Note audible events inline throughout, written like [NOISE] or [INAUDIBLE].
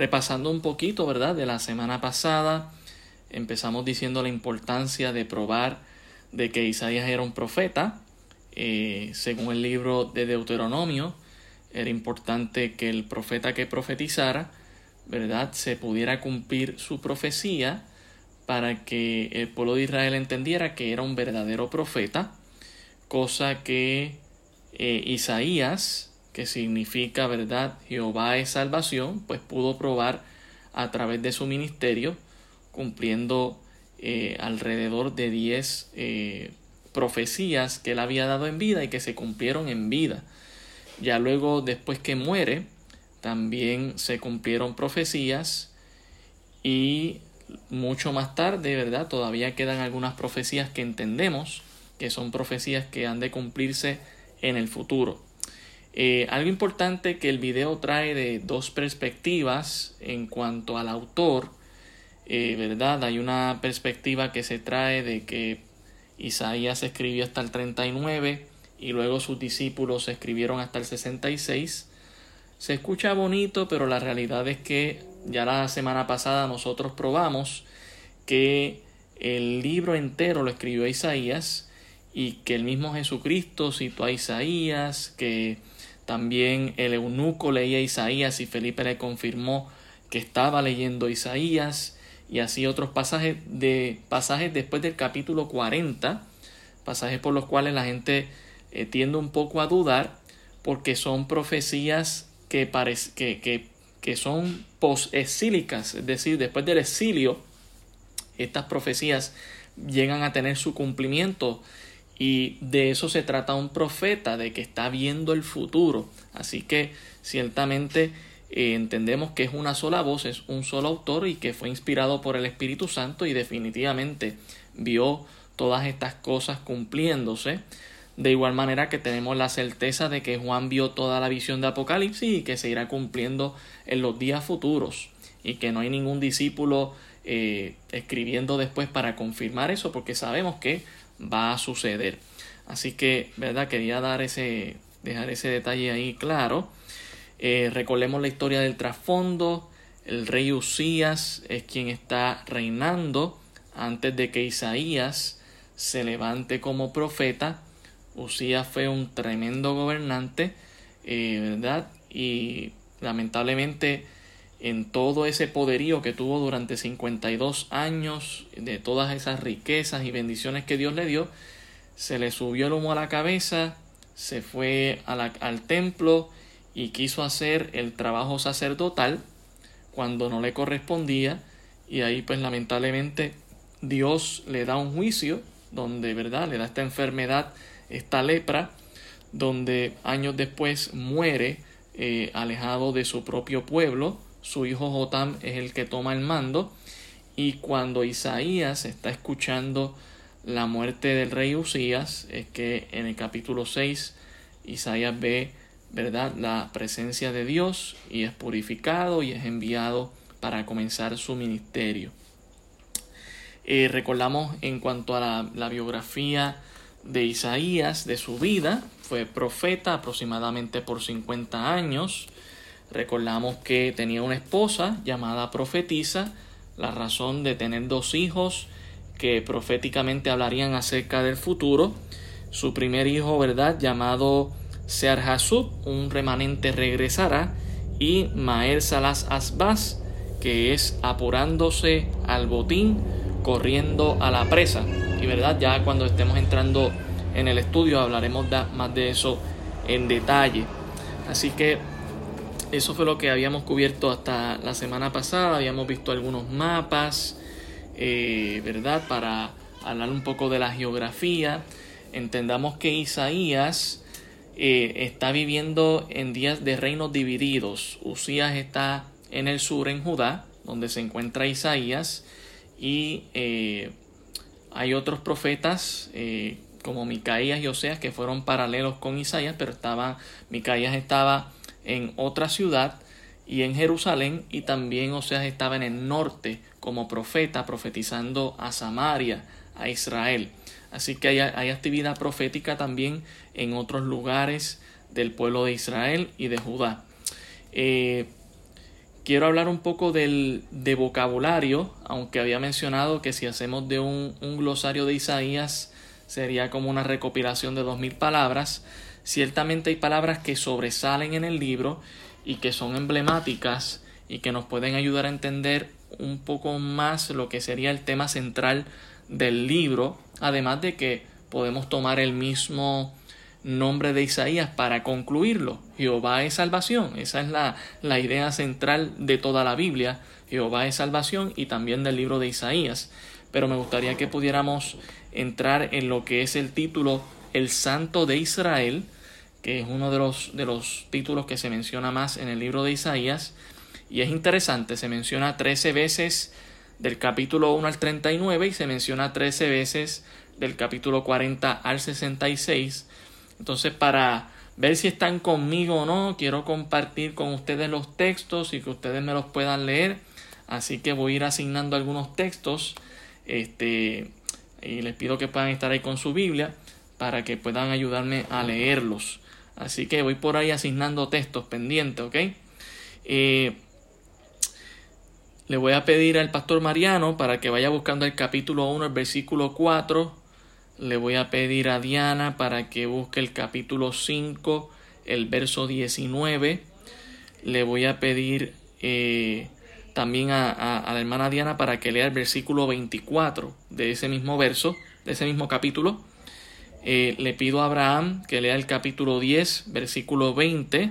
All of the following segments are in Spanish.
Repasando un poquito, ¿verdad? De la semana pasada, empezamos diciendo la importancia de probar de que Isaías era un profeta. Eh, según el libro de Deuteronomio, era importante que el profeta que profetizara, ¿verdad?, se pudiera cumplir su profecía para que el pueblo de Israel entendiera que era un verdadero profeta, cosa que eh, Isaías, que significa, ¿verdad?, Jehová es salvación, pues pudo probar a través de su ministerio, cumpliendo eh, alrededor de 10 eh, profecías que él había dado en vida y que se cumplieron en vida. Ya luego, después que muere, también se cumplieron profecías y mucho más tarde, ¿verdad? Todavía quedan algunas profecías que entendemos que son profecías que han de cumplirse en el futuro. Eh, algo importante que el video trae de dos perspectivas en cuanto al autor eh, ¿verdad? Hay una perspectiva que se trae de que Isaías escribió hasta el 39 y luego sus discípulos escribieron hasta el 66. Se escucha bonito, pero la realidad es que ya la semana pasada nosotros probamos que el libro entero lo escribió Isaías y que el mismo Jesucristo citó a Isaías, que también el eunuco leía Isaías y Felipe le confirmó que estaba leyendo Isaías. Y así otros pasajes de pasajes después del capítulo 40, pasajes por los cuales la gente eh, tiende un poco a dudar porque son profecías que, que, que, que son posexílicas, es decir, después del exilio, estas profecías llegan a tener su cumplimiento y de eso se trata un profeta, de que está viendo el futuro. Así que ciertamente eh, entendemos que es una sola voz, es un solo autor y que fue inspirado por el Espíritu Santo y definitivamente vio todas estas cosas cumpliéndose. De igual manera que tenemos la certeza de que Juan vio toda la visión de Apocalipsis y que se irá cumpliendo en los días futuros y que no hay ningún discípulo eh, escribiendo después para confirmar eso porque sabemos que va a suceder. Así que, ¿verdad? Quería dar ese, dejar ese detalle ahí claro. Eh, recordemos la historia del trasfondo. El rey Usías es quien está reinando antes de que Isaías se levante como profeta. Usías fue un tremendo gobernante, eh, ¿verdad? Y lamentablemente en todo ese poderío que tuvo durante 52 años, de todas esas riquezas y bendiciones que Dios le dio, se le subió el humo a la cabeza, se fue al templo y quiso hacer el trabajo sacerdotal cuando no le correspondía. Y ahí pues lamentablemente Dios le da un juicio donde verdad le da esta enfermedad esta lepra donde años después muere eh, alejado de su propio pueblo su hijo Jotam es el que toma el mando y cuando Isaías está escuchando la muerte del rey Usías es que en el capítulo 6 Isaías ve ¿verdad? La presencia de Dios y es purificado y es enviado para comenzar su ministerio. Eh, recordamos en cuanto a la, la, biografía de Isaías, de su vida, fue profeta aproximadamente por 50 años. Recordamos que tenía una esposa llamada profetisa, la razón de tener dos hijos que proféticamente hablarían acerca del futuro. Su primer hijo, ¿verdad? Llamado Sear un remanente regresará, y Maer Salas Asbas, que es apurándose al botín, corriendo a la presa. Y verdad, ya cuando estemos entrando en el estudio hablaremos más de eso en detalle. Así que eso fue lo que habíamos cubierto hasta la semana pasada. Habíamos visto algunos mapas, eh, ¿verdad? Para hablar un poco de la geografía. Entendamos que Isaías eh, está viviendo en días de reinos divididos. Usías está en el sur, en Judá, donde se encuentra Isaías, y eh, hay otros profetas como Micaías y Oseas que fueron paralelos con Isaías, pero estaba, Micaías estaba en otra ciudad y en Jerusalén, y también Oseas estaba en el norte como profeta, profetizando a Samaria, a Israel. Así que hay, actividad profética también en otros lugares del pueblo de Israel y de Judá. Eh, quiero hablar un poco del, de vocabulario, aunque había mencionado que si hacemos de un, un glosario de Isaías sería como una recopilación de dos mil palabras. Ciertamente hay palabras que sobresalen en el libro y que son emblemáticas y que nos pueden ayudar a entender un poco más lo que sería el tema central del libro, además de que podemos tomar el mismo nombre de Isaías para concluirlo. Jehová es salvación. Esa es la, la, idea central de toda la Biblia. Jehová es salvación y también del libro de Isaías. Pero me gustaría que pudiéramos entrar en lo que es el título El Santo de Israel, que es uno de los, de los títulos que se menciona más en el libro de Isaías. Y es interesante, se menciona 13 veces del capítulo 1 al 39 y se menciona 13 veces del capítulo 40 al 66 entonces, para ver si están conmigo o no, quiero compartir con ustedes los textos y que ustedes me los puedan leer. Así que voy a ir asignando algunos textos. Este, y les pido que puedan estar ahí con su Biblia para que puedan ayudarme a leerlos. Así que voy por ahí asignando textos pendientes, ¿ok? Eh, le voy a pedir al pastor Mariano para que vaya buscando el capítulo 1, el versículo 4 le voy a pedir a Diana para que busque el capítulo 5, el verso 19. Le voy a pedir eh, también a, la hermana Diana para que lea el versículo 24 de ese mismo verso, de ese mismo capítulo. Eh, le pido a Abraham que lea el capítulo 10, versículo 20.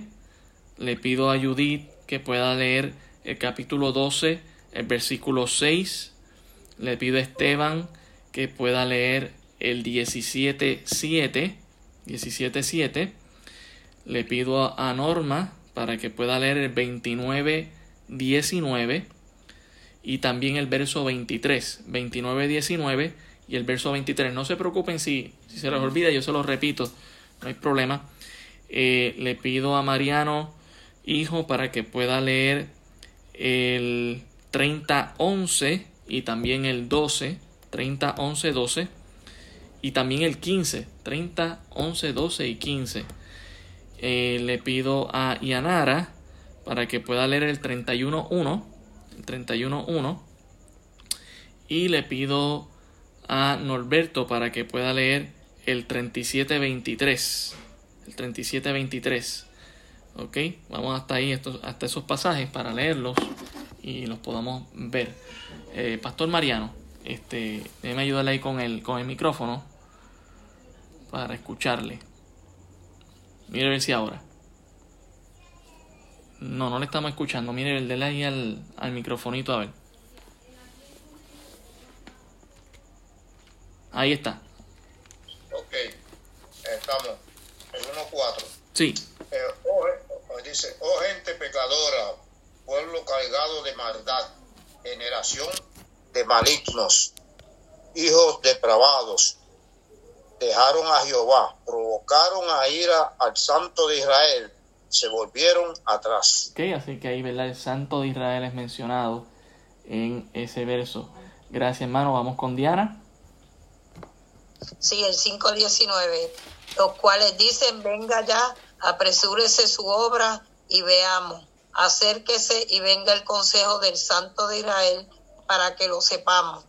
Le pido a Judith que pueda leer el capítulo 12, el versículo 6. Le pido a Esteban que pueda leer el 17.7, 17.7. Le pido a Norma para que pueda leer el 29.19 y también el verso 23, 29.19 y el verso 23. No se preocupen si, si se les olvida, yo se los repito, no hay problema. Eh, le pido a Mariano, hijo, para que pueda leer el 30.11 y también el 12, 30, 11, 12 y también el 15, 30, 11, 12 y 15. Eh, le pido a Yanara para que pueda leer el 31.1, el 31.1 y le pido a Norberto para que pueda leer el 37.23, el 37.23. Ok, vamos hasta ahí, hasta esos pasajes para leerlos y los podamos ver. Eh, Pastor Mariano, este, déjeme ayudarle ahí con el, con el micrófono para escucharle. Mire a ver si ahora. No, no le estamos escuchando. Mire, el de ahí al, al microfonito a ver. Ahí está. Ok, estamos en 1.4. Sí. Eh, oh, dice, oh gente pecadora, pueblo cargado de maldad, generación de malignos, hijos depravados, dejaron a Jehová, provocaron a ira al Santo de Israel, se volvieron atrás. Ok, así que ahí, ¿verdad? El Santo de Israel es mencionado en ese verso. Gracias, hermano. Vamos con Diana. Sí, el 5.19, los cuales dicen, venga ya, apresúrese su obra y veamos, acérquese y venga el consejo del Santo de Israel para que lo sepamos.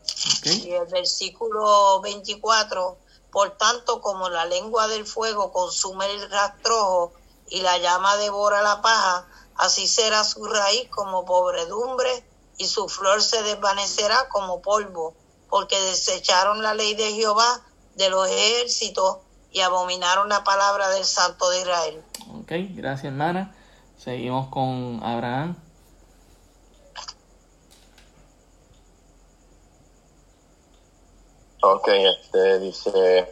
Y el versículo 24, por tanto, como la lengua del fuego consume el rastrojo y la llama devora la paja, así será su raíz como pobredumbre y su flor se desvanecerá como polvo, porque desecharon la ley de Jehová de los ejércitos y abominaron la palabra del Santo de Israel. Ok, gracias hermana. Seguimos con Abraham. Ok, este dice,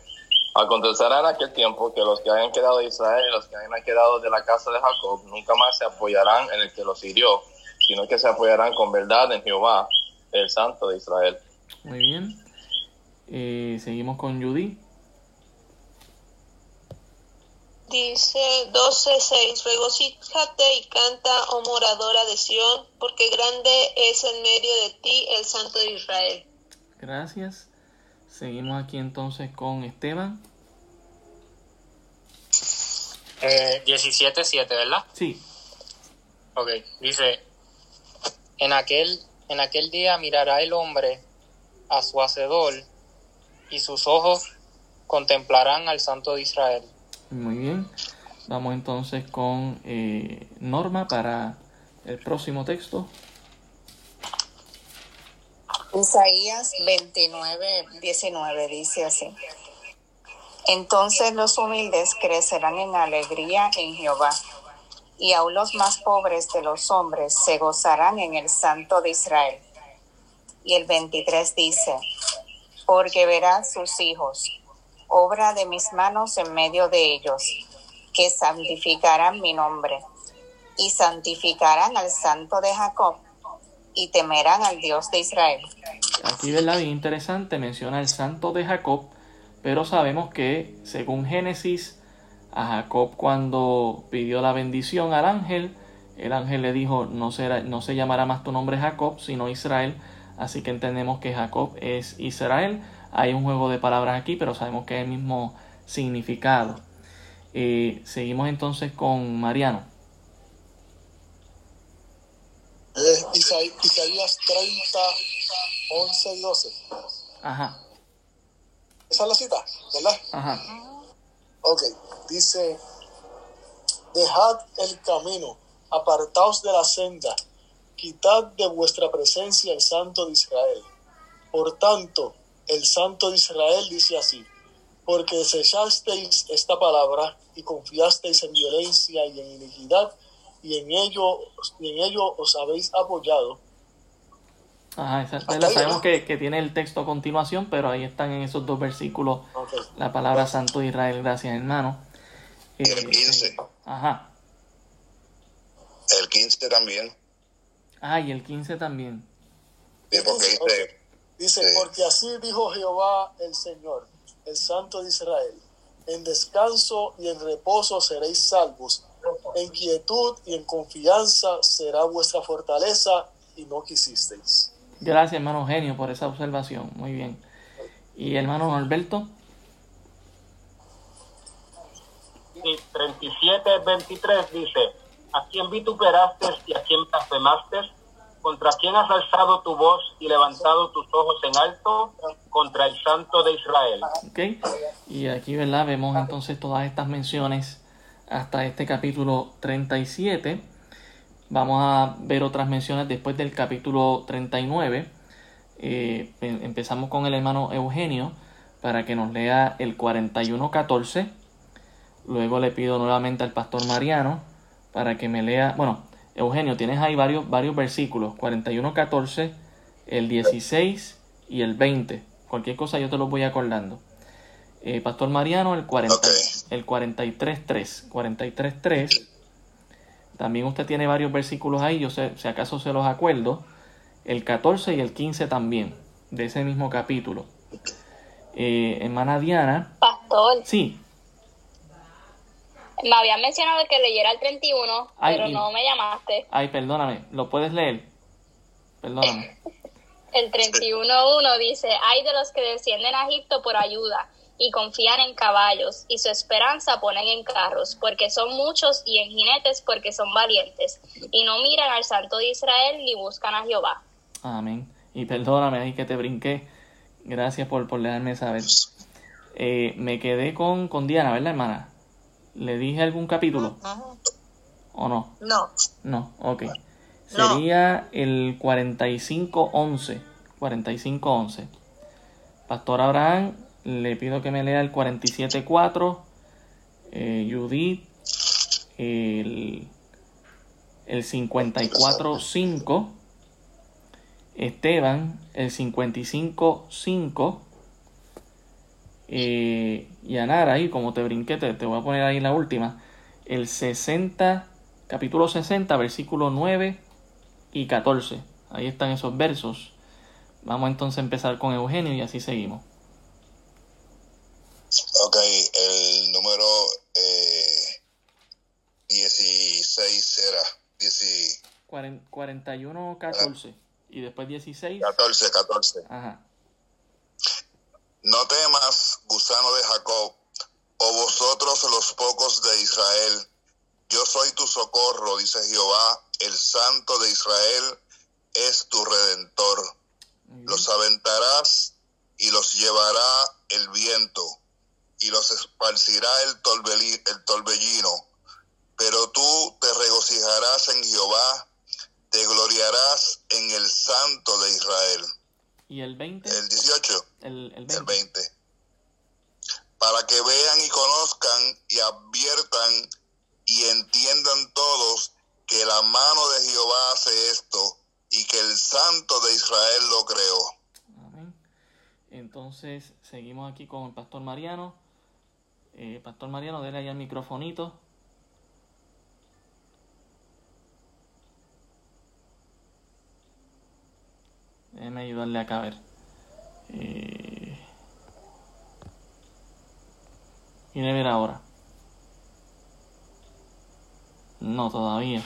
acontecerá en aquel tiempo que los que hayan quedado de Israel y los que hayan quedado de la casa de Jacob nunca más se apoyarán en el que los hirió, sino que se apoyarán con verdad en Jehová, el Santo de Israel. Muy bien. Eh, seguimos con Judy. Dice 12.6, regocíjate y canta, oh moradora de Sión, porque grande es en medio de ti el Santo de Israel. Gracias. Seguimos aquí entonces con Esteban. Eh, 17.7, ¿verdad? Sí. Ok, dice, En aquel, en aquel día mirará el hombre a su hacedor y sus ojos contemplarán al Santo de Israel. Muy bien. Vamos entonces con eh, Norma para el próximo texto. Isaías 29, 19 dice así. Entonces los humildes crecerán en alegría en Jehová, y aun los más pobres de los hombres se gozarán en el Santo de Israel. Y el 23 dice, porque verán sus hijos, obra de mis manos en medio de ellos, que santificarán mi nombre, y santificarán al Santo de Jacob, y temerán al Dios de Israel. Aquí, ¿verdad? Bien interesante, menciona el Santo de Jacob, pero sabemos que, según Génesis, a Jacob cuando pidió la bendición al ángel, el ángel le dijo, no, será, no se llamará más tu nombre Jacob, sino Israel. Así que entendemos que Jacob es Israel. Hay un juego de palabras aquí, pero sabemos que es el mismo significado. Eh, seguimos entonces con Mariano. Eh, Isaías 30, 11 y 12. Ajá. Esa es la cita, ¿verdad? Ajá. Ok, dice, dejad el camino, apartaos de la senda, quitad de vuestra presencia el Santo de Israel. Por tanto, el Santo de Israel dice así, porque desechasteis esta palabra y confiasteis en violencia y en iniquidad, y en ello, y en ello os habéis apoyado. Ajá, esa, ¿verdad? Sabemos que, que, tiene el texto a continuación, pero ahí están en esos dos versículos Okay. la palabra Santo de Israel, gracias hermano. El Eh, 15. Ajá. El 15 también. Ah, y el 15 también. Sí, porque dice, Dice, Sí. porque así dijo Jehová el Señor, el Santo de Israel, en descanso y en reposo seréis salvos, en quietud y en confianza será vuestra fortaleza y no quisisteis. Gracias, hermano Genio, por esa observación. Muy bien. Y hermano Norberto. y 37, 23 dice, ¿a quién vituperaste y a quién blasfemaste? ¿Contra quién has alzado tu voz y levantado tus ojos en alto? Contra el Santo de Israel. ¿Ok? Y aquí, ¿verdad? Vemos entonces todas estas menciones hasta este capítulo 37. Vamos a ver otras menciones después del capítulo 39. Eh, em- empezamos con el hermano Eugenio para que nos lea el 41.14. Luego le pido nuevamente al pastor Mariano para que me lea, bueno, Eugenio, tienes ahí varios, varios versículos, 41.14, el 16 y el 20. Cualquier cosa yo te los voy acordando. Eh, pastor Mariano, el, 40, Ok. el 43.3. 43.3. También usted tiene varios versículos ahí, yo sé, si acaso se los acuerdo. El 14 y el 15 también, de ese mismo capítulo. Eh, hermana Diana, Pastor, sí, me habían mencionado que leyera el 31, Ay, pero y- no me llamaste. ay, perdóname, ¿lo puedes leer? Perdóname. [LAUGHS] El 31.1 dice, hay de los que descienden a Egipto por ayuda y confían en caballos y su esperanza ponen en carros, porque son muchos y en jinetes porque son valientes y no miran al Santo de Israel ni buscan a Jehová. Amén. Y perdóname ahí que te brinqué. Gracias por, por dejarme saber. Eh, me quedé con, con Diana, ¿verdad, hermana? ¿Le dije algún capítulo o no? No, No, ok. No. Sería el 4511. 4511. Pastor Abraham, le pido que me lea el 474. Eh, Judith, el, el 545. Esteban, el 55.5. Eh, y Anara, ahí como te brinqué, te, te voy a poner ahí la última. El 60, capítulo 60, versículo 9 y 14. Ahí están esos versos. Vamos entonces a empezar con Eugenio y así seguimos. ok, el número eh, 16 era, 10 Cuaren- 41, 14. Y después 16. 14, 14. Ajá. No temas, de Jacob, o vosotros los pocos de Israel. Yo soy tu socorro, dice Jehová, el Santo de Israel. es tu redentor. Los aventarás y los llevará el viento y los esparcirá el, el torbellino. Pero tú te regocijarás en Jehová, te gloriarás en el Santo de Israel. ¿Y el 20? El 18. El, el 20. El 20. Para que vean y conozcan y adviertan y entiendan todos que la mano de Jehová hace esto y que el Santo de Israel lo creó. Amén. Entonces seguimos aquí con el pastor Mariano. Eh, pastor Mariano, déle ahí el microfonito. Déjeme ayudarle acá a ver. Eh... Y ver ahora. No, todavía.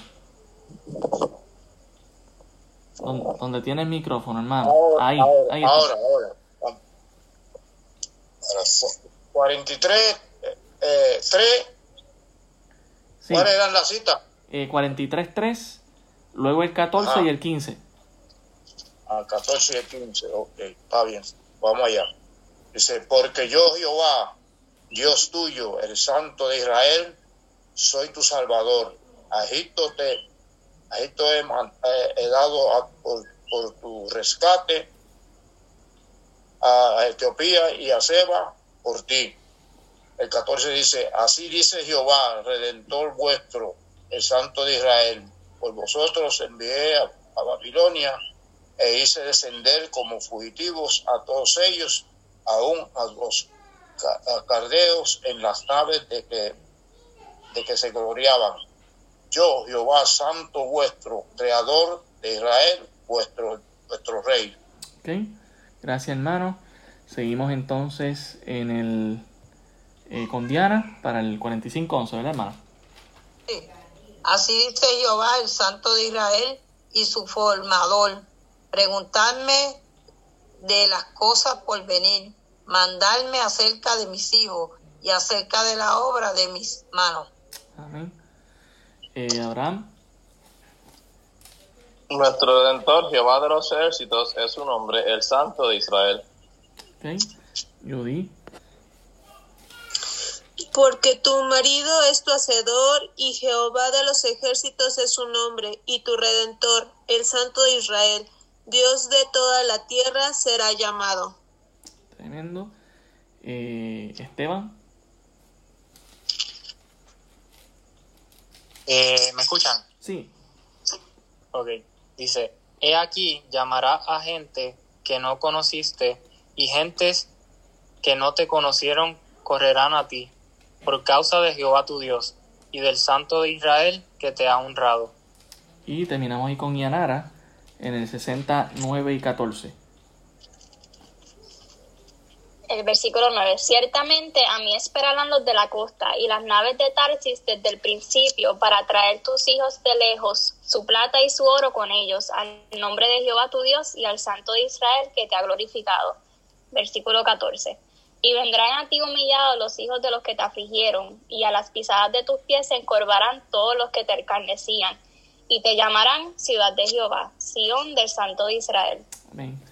Donde, tiene el micrófono, hermano. ahí, ahora, ahí. Ahora, ahora. 43, eh, 3. ¿Cuáles eran las citas? Eh, 43, 3. Luego el 14 y el 15. Ah, 14 y el 15. Ok, está bien. Vamos allá. Dice, porque yo, Jehová, Dios tuyo, el Santo de Israel, soy tu Salvador. A Egipto te Egipto he, dado por, por, tu rescate a Etiopía y a Seba por ti. El 14 dice, así dice Jehová, redentor vuestro, el Santo de Israel, por vosotros envié a, Babilonia e hice descender como fugitivos a todos ellos, aún a los cardeos en las naves de que, de que se gloriaban yo, Jehová Santo vuestro, Creador de Israel, vuestro, vuestro Rey. Ok, gracias hermano. Seguimos entonces en el eh, con Diana para el 45-11, ¿verdad hermano? Sí. Así dice Jehová, el Santo de Israel y su formador. Preguntarme de las cosas por venir, mandarme acerca de mis hijos y acerca de la obra de mis manos. Amén. Eh, Abraham. Nuestro Redentor, Jehová de los ejércitos, es su nombre, el Santo de Israel. Ok, Judy. Porque tu marido es tu hacedor y Jehová de los ejércitos es su nombre y tu redentor, el Santo de Israel, Dios de toda la tierra será llamado. Tremendo. Eh, Esteban. Eh, ¿Me escuchan? Sí. Ok. Dice, he aquí llamará a gente que no conociste y gentes que no te conocieron correrán a ti por causa de Jehová tu Dios y del Santo de Israel que te ha honrado. Y terminamos ahí con Yanara en el 69 y 14 el versículo 9, ciertamente a mí esperarán los de la costa y las naves de Tarsis desde el principio para traer tus hijos de lejos, su plata y su oro con ellos, al nombre de Jehová tu Dios y al Santo de Israel que te ha glorificado. Versículo 14. Y vendrán a ti humillados los hijos de los que te afligieron, y a las pisadas de tus pies se encorvarán todos los que te encarnecían, y te llamarán ciudad de Jehová, Sión del Santo de Israel. Amén.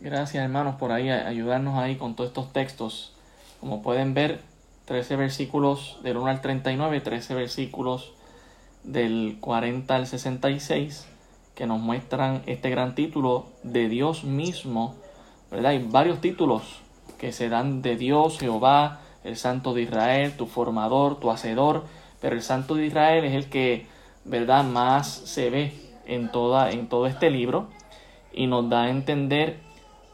Gracias hermanos por ahí ayudarnos ahí con todos estos textos. Como pueden ver, 13 versículos del 1 al 39, 13 versículos del 40 al 66 que nos muestran este gran título de Dios mismo, ¿verdad? Hay varios títulos que se dan de Dios, Jehová, el Santo de Israel, tu formador, tu hacedor, pero el Santo de Israel es el que, ¿verdad?, más se ve en, toda, en todo este libro y nos da a entender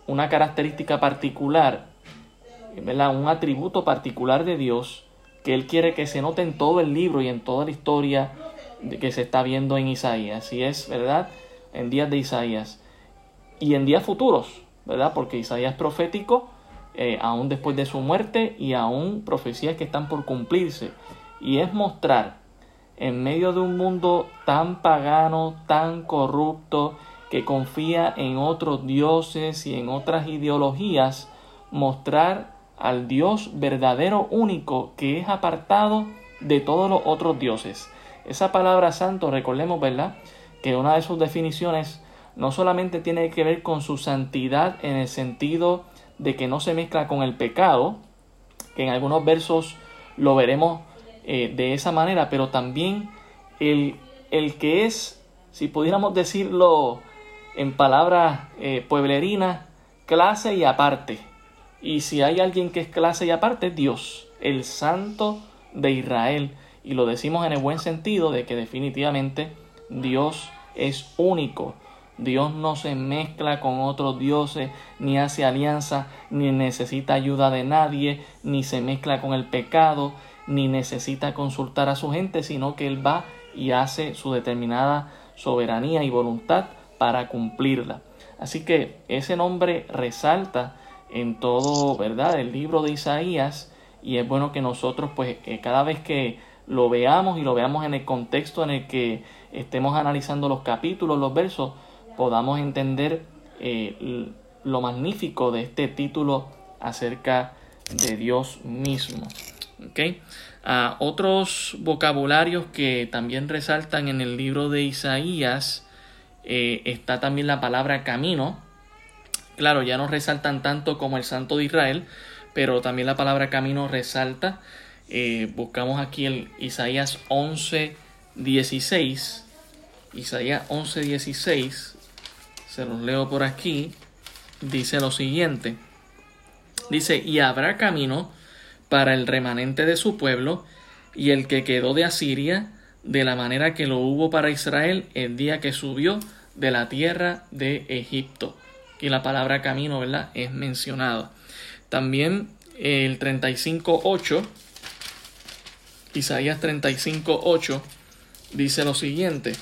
una característica particular, ¿verdad? un atributo particular de Dios que Él quiere que se note en todo el libro y en toda la historia que se está viendo en Isaías. Y es, ¿verdad? En días de Isaías. Y en días futuros, ¿verdad? Porque Isaías es profético, eh, aún después de su muerte, y aún profecías que están por cumplirse. Y es mostrar, en medio de un mundo tan pagano, tan corrupto, que confía en otros dioses y en otras ideologías, mostrar al Dios verdadero único que es apartado de todos los otros dioses. Esa palabra santo, recordemos, ¿verdad? Que una de sus definiciones no solamente tiene que ver con su santidad en el sentido de que no se mezcla con el pecado, que en algunos versos lo veremos eh, de esa manera, pero también el, el, que es, si pudiéramos decirlo en palabras eh, pueblerinas, clase y aparte. Y si hay alguien que es clase y aparte, Dios, el Santo de Israel. Y lo decimos en el buen sentido de que definitivamente Dios es único. Dios no se mezcla con otros dioses, ni hace alianza, ni necesita ayuda de nadie, ni se mezcla con el pecado, ni necesita consultar a su gente, sino que Él va y hace su determinada soberanía y voluntad para cumplirla. Así que ese nombre resalta en todo, ¿verdad? El libro de Isaías y es bueno que nosotros pues eh, cada vez que lo veamos y lo veamos en el contexto en el que estemos analizando los capítulos, los versos, podamos entender eh, lo magnífico de este título acerca de Dios mismo. ¿Okay? Ah, otros vocabularios que también resaltan en el libro de Isaías eh, está también la palabra camino. Claro, ya no resaltan tanto como el Santo de Israel, pero también la palabra camino resalta. Eh, buscamos aquí el Isaías 11, 16. Isaías 11, 16 se los leo por aquí, dice lo siguiente. Dice, y habrá camino para el remanente de su pueblo y el que quedó de Asiria, de la manera que lo hubo para Israel el día que subió de la tierra de Egipto. Y la palabra camino, ¿verdad? Es mencionada. También el 35.8, Isaías 35.8, dice lo siguiente.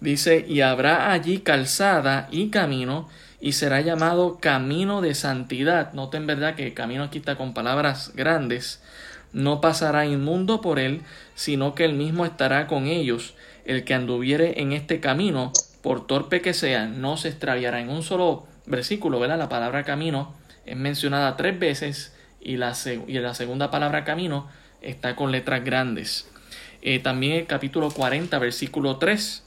Dice, y habrá allí calzada y camino, y será llamado camino de santidad. Noten verdad que camino aquí está con palabras grandes. No pasará inmundo por él, sino que él mismo estará con ellos. El que anduviere en este camino, por torpe que sea, no se extraviará. En un solo versículo, ¿verdad? La palabra camino es mencionada tres veces y la, segunda palabra camino está con letras grandes. Eh, también el capítulo 40, versículo 3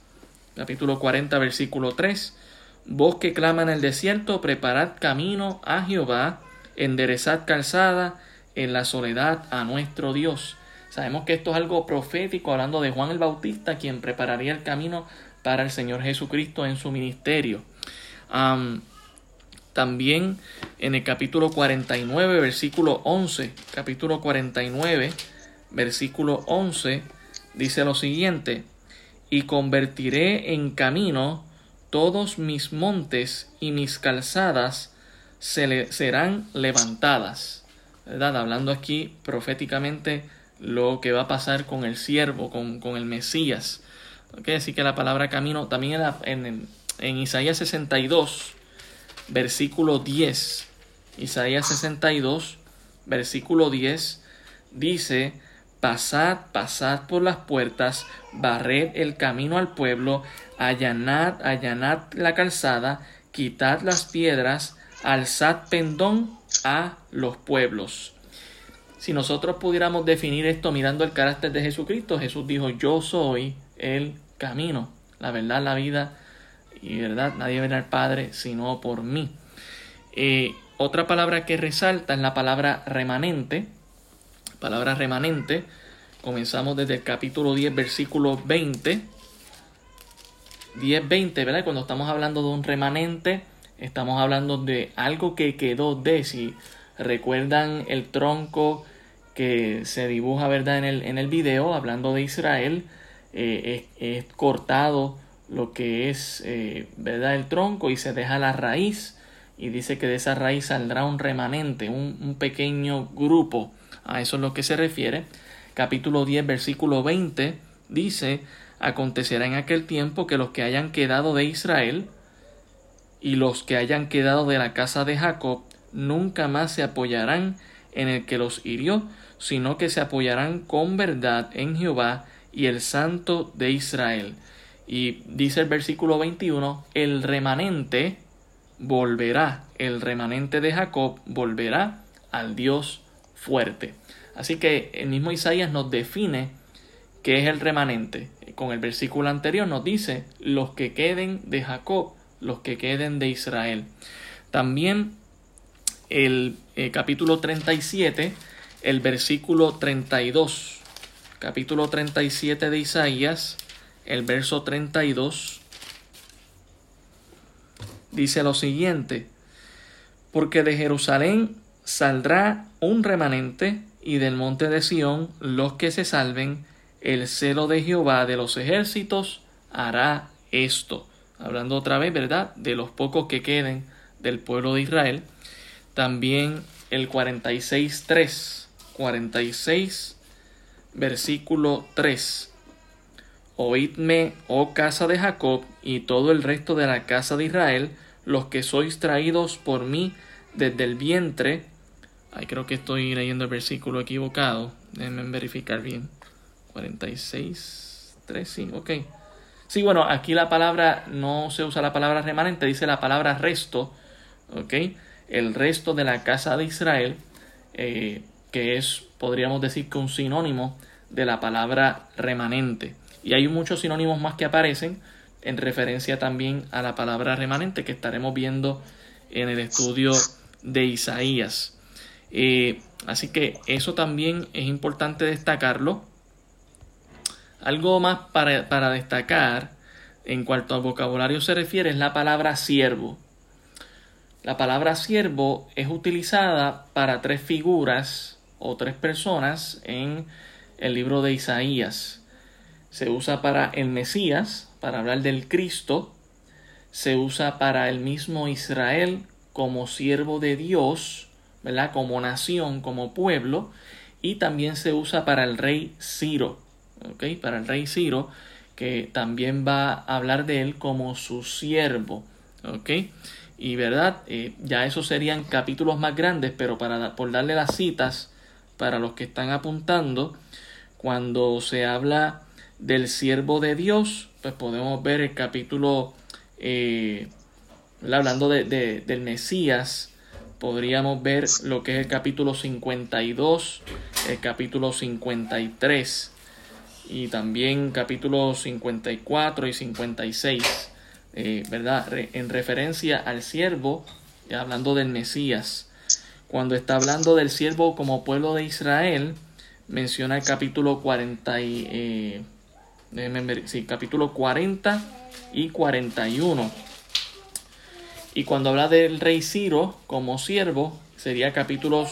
capítulo 40, versículo 3. Vos que clama en el desierto, preparad camino a Jehová, enderezad calzada en la soledad a nuestro Dios. Sabemos que esto es algo profético, hablando de Juan el Bautista, quien prepararía el camino para el Señor Jesucristo en su ministerio. también en el capítulo 49, versículo 11, capítulo 49, versículo 11, dice lo siguiente, y convertiré en camino todos mis montes y mis calzadas se serán levantadas. Hablando aquí proféticamente lo que va a pasar con el siervo, con, el Mesías. ¿Okay? Así que la palabra camino también en, en, en Isaías 62, versículo 10. Isaías 62, versículo 10 dice, Pasad, pasad por las puertas, barred el camino al pueblo, allanad, allanad la calzada, quitad las piedras, alzad pendón a los pueblos. Si nosotros pudiéramos definir esto mirando el carácter de Jesucristo, Jesús dijo, yo soy el camino, la verdad, la vida y verdad, nadie verá al Padre sino por mí. Eh, otra palabra que resalta es la palabra remanente, palabra remanente. Comenzamos desde el capítulo 10, versículo 20. 10, 20, ¿verdad? Cuando estamos hablando de un remanente, estamos hablando de algo que quedó de. Si recuerdan el tronco que se dibuja, ¿verdad? En el, en el video, hablando de Israel, eh, es, cortado lo que es, eh, ¿verdad? El tronco y se deja la raíz. Y dice que de esa raíz saldrá un remanente, un, un pequeño grupo a eso es lo que se refiere. Capítulo 10, versículo 20 dice, acontecerá en aquel tiempo que los que hayan quedado de Israel y los que hayan quedado de la casa de Jacob nunca más se apoyarán en el que los hirió, sino que se apoyarán con verdad en Jehová y el Santo de Israel. Y dice el versículo 21, el remanente volverá, el remanente de Jacob volverá al Dios fuerte. Así que el mismo Isaías nos define qué es el remanente. con el versículo anterior nos dice los que queden de Jacob, los que queden de Israel. También el eh, capítulo 37, el versículo 32. Capítulo 37 de Isaías, el verso 32, dice lo siguiente, porque de Jerusalén saldrá un remanente y del monte de Sión los que se salven, el celo de Jehová de los ejércitos hará esto. Hablando otra vez, ¿verdad? De los pocos que queden del pueblo de Israel. También el 46.3. 46, versículo 3. Oídme, oh casa de Jacob, y todo el resto de la casa de Israel, los que sois traídos por mí desde el vientre. Ay, creo que estoy leyendo el versículo equivocado. Déjenme verificar bien. 46, 3, sí, ok. Sí, bueno, aquí la palabra no se usa la palabra remanente, dice la palabra resto, ok. El resto de la casa de Israel, eh, que es, podríamos decir que un sinónimo de la palabra remanente. Y hay muchos sinónimos más que aparecen en referencia también a la palabra remanente que estaremos viendo en el estudio de Isaías. Eh, así que eso también es importante destacarlo. Algo más para, destacar en cuanto al vocabulario se refiere es la palabra siervo. La palabra siervo es utilizada para tres figuras o tres personas en el libro de Isaías. Se usa para el Mesías, para hablar del Cristo. Se usa para el mismo Israel como siervo de Dios, ¿verdad? Como nación, como pueblo. Y también se usa para el rey Ciro, ¿ok? Para el rey Ciro, que también va a hablar de él como su siervo, ¿ok? Y verdad, eh, ya esos serían capítulos más grandes, pero para por darle las citas para los que están apuntando, cuando se habla del siervo de Dios, pues podemos ver el capítulo, eh, hablando de, del Mesías, podríamos ver lo que es el capítulo 52, el capítulo 53 y también capítulos 54 y 56, eh, ¿verdad? en referencia al siervo, hablando del Mesías. Cuando está hablando del siervo como pueblo de Israel, menciona el capítulo 40 y, eh, sí, capítulo 40 y 41. Y cuando habla del rey Ciro como siervo, sería capítulos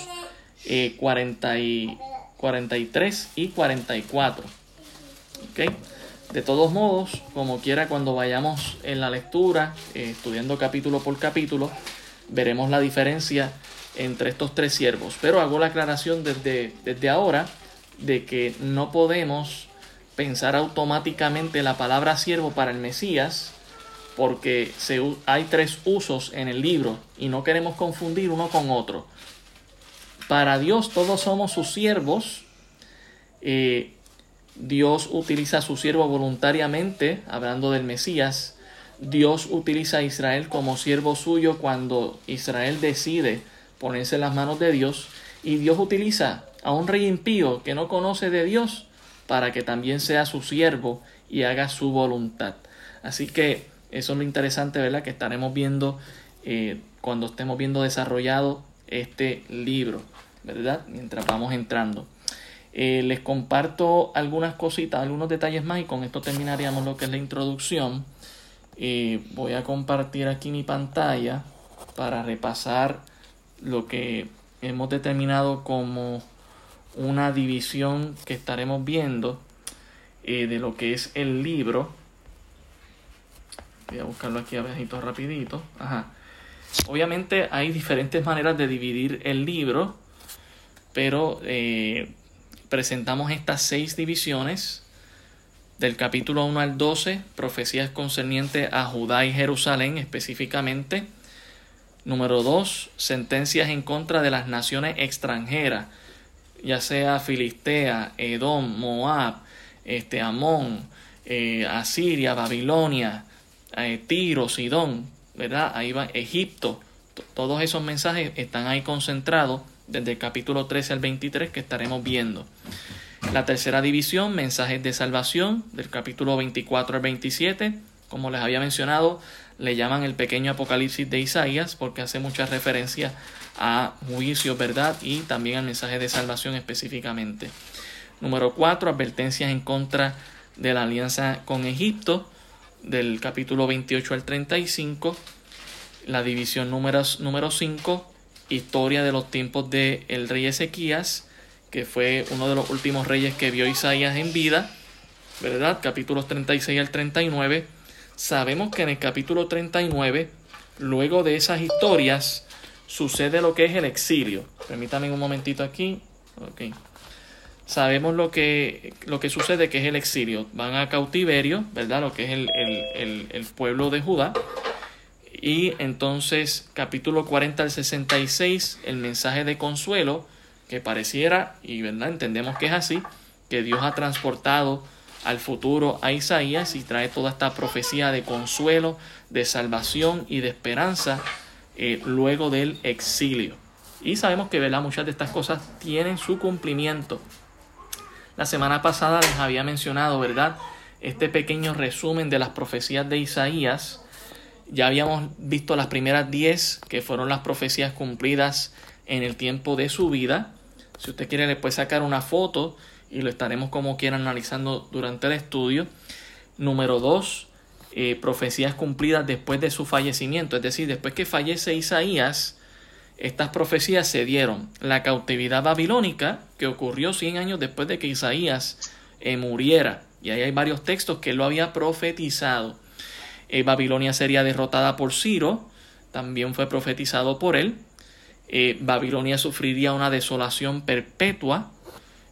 40 eh, y 43 y 44. ¿Okay? De todos modos, como quiera, cuando vayamos en la lectura, eh, estudiando capítulo por capítulo, veremos la diferencia entre estos tres siervos. Pero hago la aclaración desde, desde ahora de que no podemos pensar automáticamente la palabra siervo para el Mesías, porque hay tres usos en el libro y no queremos confundir uno con otro. Para Dios todos somos sus siervos. Eh, Dios utiliza a su siervo voluntariamente, hablando del Mesías. Dios utiliza a Israel como siervo suyo cuando Israel decide ponerse en las manos de Dios. Y Dios utiliza a un rey impío que no conoce de Dios para que también sea su siervo y haga su voluntad. Así que eso es lo interesante, ¿verdad? Que estaremos viendo eh, cuando estemos viendo desarrollado este libro, ¿verdad? Mientras vamos entrando. Eh, les comparto algunas cositas, algunos detalles más y con esto terminaríamos lo que es la introducción. Eh, voy a compartir aquí mi pantalla para repasar lo que hemos determinado como una división que estaremos viendo eh, de lo que es el libro. Voy a buscarlo aquí abajito rapidito. Ajá. Obviamente hay diferentes maneras de dividir el libro, pero eh, presentamos estas seis divisiones del capítulo 1 al 12, profecías concernientes a Judá y Jerusalén específicamente. Número 2, sentencias en contra de las naciones extranjeras ya sea Filistea, Edom, Moab, este, Amón, eh, Asiria, Babilonia, eh, Tiro, Sidón, ¿verdad? Ahí va Egipto. Todos esos mensajes están ahí concentrados desde el capítulo 13 al 23 que estaremos viendo. La tercera división, mensajes de salvación, del capítulo 24 al 27. Como les había mencionado, le llaman el pequeño apocalipsis de Isaías porque hace mucha referencia a juicios, ¿verdad? Y también al mensaje de salvación específicamente. Número 4, advertencias en contra de la alianza con Egipto, del capítulo 28 al 35. La división número, número 5, historia de los tiempos del el rey Ezequías, que fue uno de los últimos reyes que vio Isaías en vida, ¿verdad? Capítulos 36 al 39. Sabemos que en el capítulo 39, luego de esas historias, sucede lo que es el exilio. Permítame un momentito aquí. Sabemos lo que, lo que sucede, que es el exilio. Van a cautiverio, ¿verdad? Lo que es el, el, el pueblo de Judá. Y entonces, capítulo 40 al 66, el mensaje de consuelo, que pareciera, y verdad, entendemos que es así, que Dios ha transportado al futuro a Isaías y trae toda esta profecía de consuelo, de salvación y de esperanza eh, luego del exilio. Y sabemos que ¿verdad? muchas de estas cosas tienen su cumplimiento. La semana pasada les había mencionado, ¿verdad? Este pequeño resumen de las profecías de Isaías ya habíamos visto las primeras 10 que fueron las profecías cumplidas en el tiempo de su vida. Si usted quiere le puede sacar una foto y lo estaremos como quiera analizando durante el estudio. Número 2, eh, profecías cumplidas después de su fallecimiento. Es decir, después que fallece Isaías, estas profecías se dieron. La cautividad babilónica, que ocurrió 100 años después de que Isaías eh, muriera. Y ahí hay varios textos que lo había profetizado. Eh, Babilonia sería derrotada por Ciro, también fue profetizado por él. Eh, Babilonia sufriría una desolación perpetua,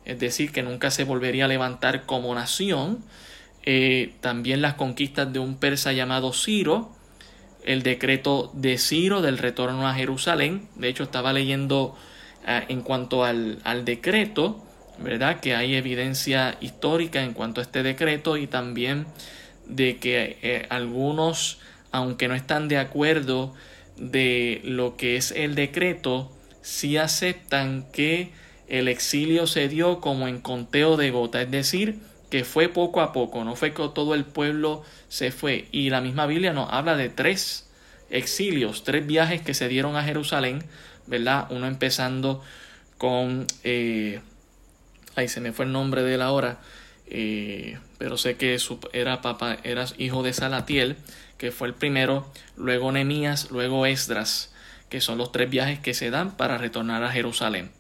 es decir, que nunca se volvería a levantar como nación. Eh, también las conquistas de un persa llamado Ciro, el decreto de Ciro del retorno a Jerusalén. De hecho, estaba leyendo en cuanto al, al decreto, ¿verdad? Que hay evidencia histórica en cuanto a este decreto y también de que eh, algunos, aunque no están de acuerdo de lo que es el decreto, sí aceptan que el exilio se dio como en conteo de gota, es decir, que fue poco a poco, no fue que todo el pueblo se fue. Y la misma Biblia nos habla de tres exilios, tres viajes que se dieron a Jerusalén, ¿verdad? Uno empezando con... Eh, ahí se me fue el nombre de la hora. Eh, pero sé que su, era, papá, era hijo de Salatiel, que fue el primero, luego Nemías, luego Esdras, que son los tres viajes que se dan para retornar a Jerusalén.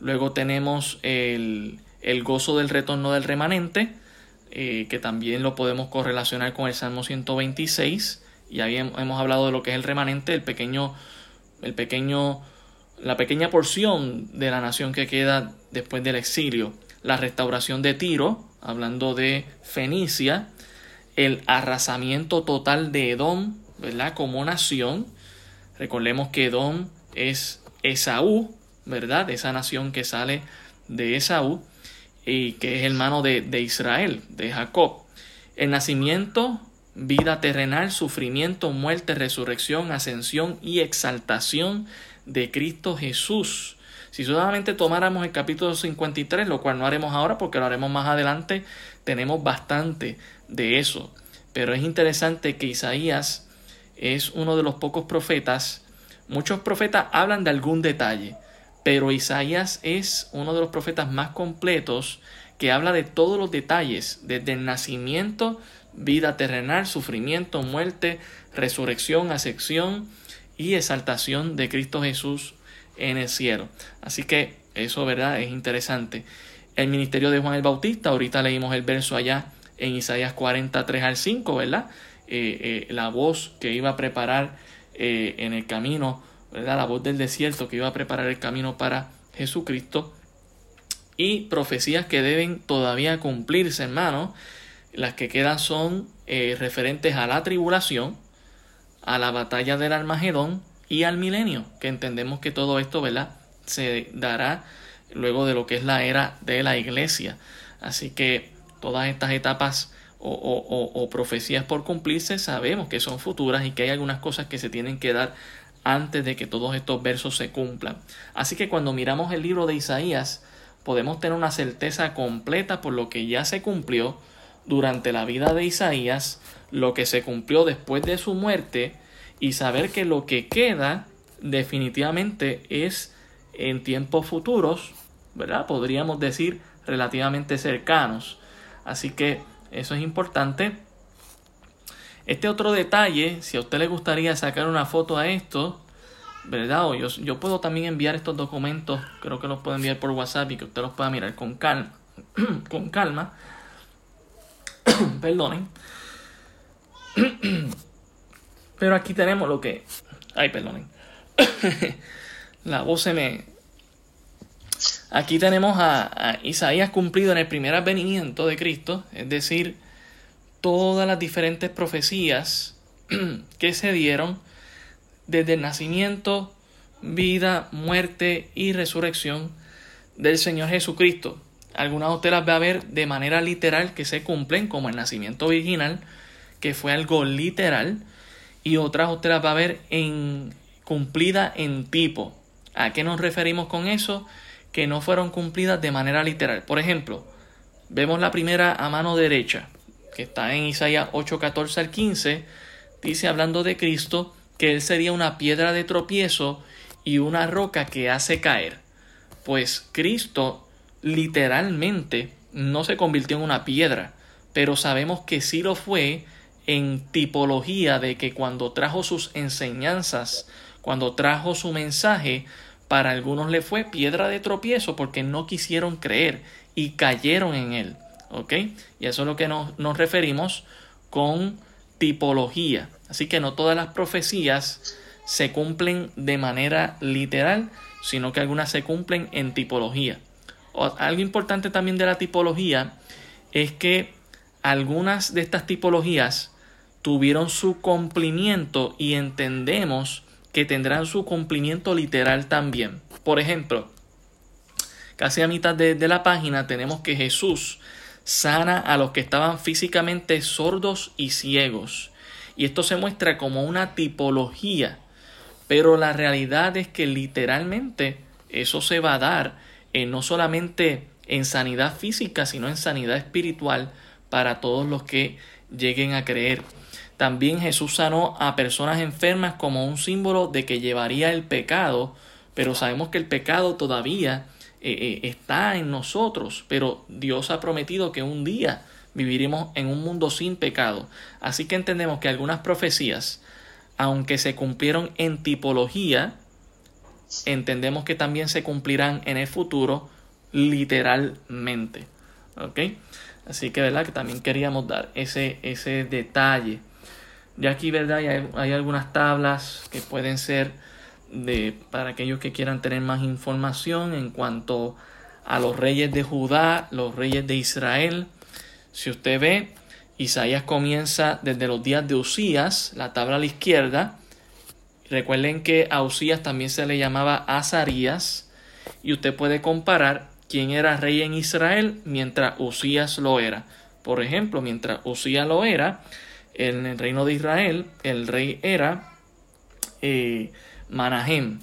Luego tenemos el, el gozo del retorno del remanente, eh, que también lo podemos correlacionar con el Salmo 126, y ahí hemos hablado de lo que es el remanente, el pequeño, el pequeño, la pequeña porción de la nación que queda después del exilio, la restauración de Tiro, hablando de Fenicia, el arrasamiento total de Edom, ¿verdad? Como nación. Recordemos que Edom es Esaú, ¿verdad? Esa nación que sale de Esaú y que es hermano de, de Israel, de Jacob. El nacimiento, vida terrenal, sufrimiento, muerte, resurrección, ascensión y exaltación de Cristo Jesús. Si solamente tomáramos el capítulo 53, lo cual no haremos ahora porque lo haremos más adelante, tenemos bastante de eso. Pero es interesante que Isaías es uno de los pocos profetas. Muchos profetas hablan de algún detalle, pero Isaías es uno de los profetas más completos que habla de todos los detalles, desde el nacimiento, vida terrenal, sufrimiento, muerte, resurrección, asección y exaltación de Cristo Jesús en el cielo. Así que eso, ¿verdad? Es interesante. El ministerio de Juan el Bautista, ahorita leímos el verso allá en Isaías 43 al 5, ¿verdad? Eh, eh, la voz que iba a preparar eh, en el camino, ¿verdad? La voz del desierto que iba a preparar el camino para Jesucristo. Y profecías que deben todavía cumplirse, hermano. Las que quedan son referentes a la tribulación, a la batalla del Armagedón y al milenio, que entendemos que todo esto, ¿verdad? Se dará luego de lo que es la era de la iglesia. Así que todas estas etapas o, profecías por cumplirse sabemos que son futuras y que hay algunas cosas que se tienen que dar antes de que todos estos versos se cumplan. Así que cuando miramos el libro de Isaías, podemos tener una certeza completa por lo que ya se cumplió durante la vida de Isaías, lo que se cumplió después de su muerte y saber que lo que queda definitivamente es en tiempos futuros, ¿verdad? Podríamos decir relativamente cercanos. Así que eso es importante. Este otro detalle, si a usted le gustaría sacar una foto a esto, ¿verdad? Yo, yo puedo también enviar estos documentos, creo que los puedo enviar por WhatsApp y que usted los pueda mirar con calma. [CLEARS THROAT] con calma. [CLEARS THROAT] Perdonen. [CLEARS THROAT] Pero aquí tenemos lo que... Ay, perdonen. [COUGHS] La voz se me... Aquí tenemos a, Isaías cumplido en el primer advenimiento de Cristo, es decir, todas las diferentes profecías [COUGHS] que se dieron desde el nacimiento, vida, muerte y resurrección del Señor Jesucristo. Algunas de ustedes las va a ver de manera literal que se cumplen, como el nacimiento virginal, que fue algo literal, y otras usted las va a ver en, cumplida en tipo. ¿A qué nos referimos con eso? Que no fueron cumplidas de manera literal. Por ejemplo, vemos la primera a mano derecha, que está en Isaías 8, 14 al 15, dice hablando de Cristo que Él sería una piedra de tropiezo y una roca que hace caer. Pues Cristo literalmente no se convirtió en una piedra, pero sabemos que sí lo fue en tipología de que cuando trajo sus enseñanzas, cuando trajo su mensaje, para algunos le fue piedra de tropiezo porque no quisieron creer y cayeron en él. ¿Ok? Y eso es lo que nos, nos referimos con tipología. Así que no todas las profecías se cumplen de manera literal, sino que algunas se cumplen en tipología. algo importante también de la tipología es que algunas de estas tipologías tuvieron su cumplimiento y entendemos que tendrán su cumplimiento literal también. Por ejemplo, casi a mitad de, de, la página tenemos que Jesús sana a los que estaban físicamente sordos y ciegos. Y esto se muestra como una tipología. Pero la realidad es que literalmente eso se va a dar en no solamente en sanidad física, sino en sanidad espiritual para todos los que lleguen a creer. También Jesús sanó a personas enfermas como un símbolo de que llevaría el pecado, pero sabemos que el pecado todavía eh, eh, está en nosotros, pero Dios ha prometido que un día viviremos en un mundo sin pecado. Así que entendemos que algunas profecías, aunque se cumplieron en tipología, entendemos que también se cumplirán en el futuro literalmente. ¿Ok? Así que, ¿verdad? Que también queríamos dar ese, ese detalle. Ya aquí, ¿verdad? Hay, hay algunas tablas que pueden ser de, para aquellos que quieran tener más información en cuanto a los reyes de Judá, los reyes de Israel. Si usted ve, Isaías comienza desde los días de Usías, la tabla a la izquierda. Recuerden que a Usías también se le llamaba Azarías. Y usted puede comparar quién era rey en Israel mientras Usías lo era. Por ejemplo, mientras Usías lo era, en el reino de Israel, el rey era eh, Manahem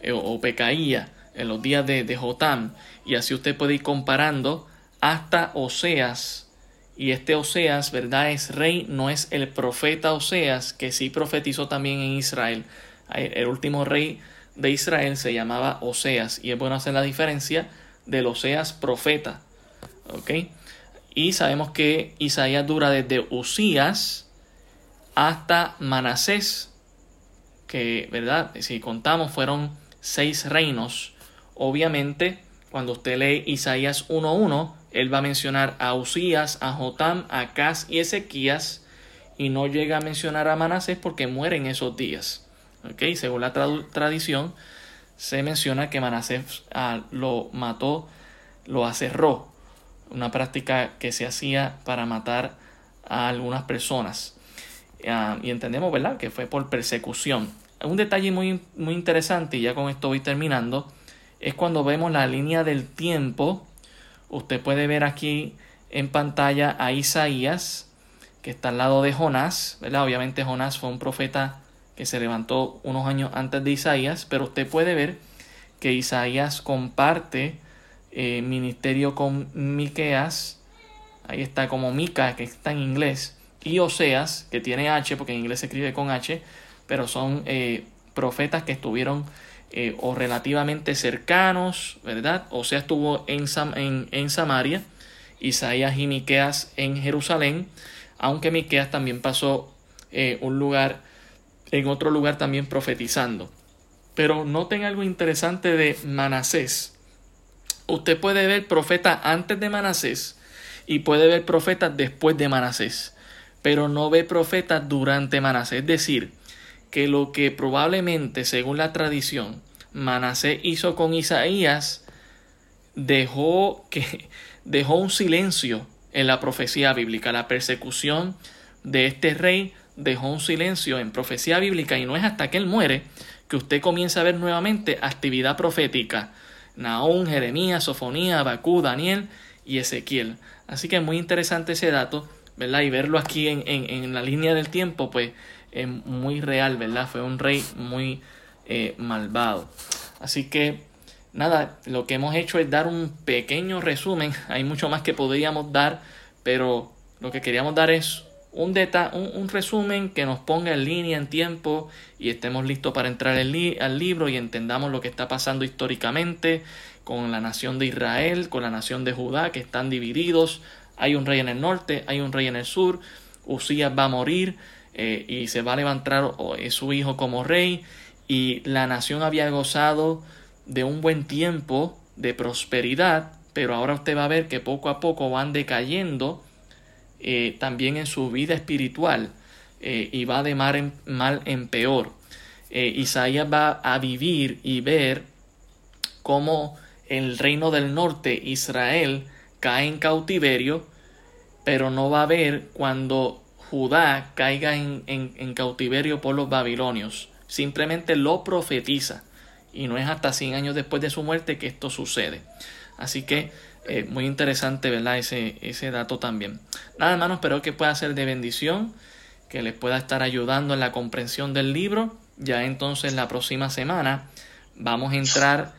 eh, o Pecaía en los días de, Jotam. Y así usted puede ir comparando hasta Oseas. Y este Oseas, ¿verdad? Es rey, no es el profeta Oseas, que sí profetizó también en Israel. El último rey de Israel se llamaba Oseas. Y es bueno hacer la diferencia del Oseas profeta. ¿Ok? Y sabemos que Isaías dura desde Usías hasta Manasés, que, ¿verdad? Si contamos, fueron seis reinos. Obviamente, cuando usted lee Isaías 1.1, él va a mencionar a Usías, a Jotam, a Acaz y Ezequías, y no llega a mencionar a Manasés porque muere en esos días. ¿Ok? Según la tradición, se menciona que Manasés ah, lo mató, lo aserró, una práctica que se hacía para matar a algunas personas. Ah, y entendemos, ¿verdad?, que fue por persecución. Un detalle muy, muy interesante, y ya con esto voy terminando, es cuando vemos la línea del tiempo. Usted puede ver aquí en pantalla a Isaías, que está al lado de Jonás, ¿verdad? Obviamente Jonás fue un profeta que se levantó unos años antes de Isaías, pero usted puede ver que Isaías comparte eh, ministerio con Miqueas, ahí está como Mica, que está en inglés, y Oseas, que tiene H, porque en inglés se escribe con H, pero son eh, profetas que estuvieron eh, o relativamente cercanos, ¿verdad? Oseas estuvo en, en, en Samaria, Isaías y Miqueas en Jerusalén, aunque Miqueas también pasó un lugar, en otro lugar también profetizando. Pero noten algo interesante de Manasés. Usted puede ver profeta antes de Manasés y puede ver profetas después de Manasés, pero no ve profetas durante Manasés. Es decir, que lo que probablemente, según la tradición, Manasés hizo con Isaías, dejó, que, [LAUGHS] dejó un silencio en la profecía bíblica. La persecución de este rey dejó un silencio en profecía bíblica y no es hasta que él muere que usted comienza a ver nuevamente actividad profética. Naón, Jeremías, Sofonía, Abacú, Daniel y Ezequiel. Así que es muy interesante ese dato, ¿verdad? Y verlo aquí en, en, la línea del tiempo, pues es muy real, ¿verdad? Fue un rey muy eh, malvado. Así que, nada, lo que hemos hecho es dar un pequeño resumen. [LAUGHS] Hay mucho más que podríamos dar, pero lo que queríamos dar es un, un, resumen que nos ponga en línea en tiempo y estemos listos para entrar al libro y entendamos lo que está pasando históricamente con la nación de Israel, con la nación de Judá, que están divididos. Hay un rey en el norte, hay un rey en el sur. Usías va a morir eh, y se va a levantar su hijo como rey. Y la nación había gozado de un buen tiempo de prosperidad, pero ahora usted va a ver que poco a poco van decayendo eh, también en su vida espiritual eh, y va de mal en, peor. Eh, Isaías va a vivir y ver cómo el reino del norte, Israel, cae en cautiverio, pero no va a ver cuando Judá caiga en, en, cautiverio por los babilonios. Simplemente lo profetiza. Y no es hasta 100 años después de su muerte que esto sucede. Así que eh, muy interesante, ¿verdad? Ese, ese dato también. Nada, hermanos, espero que pueda ser de bendición, que les pueda estar ayudando en la comprensión del libro. Ya entonces la próxima semana vamos a entrar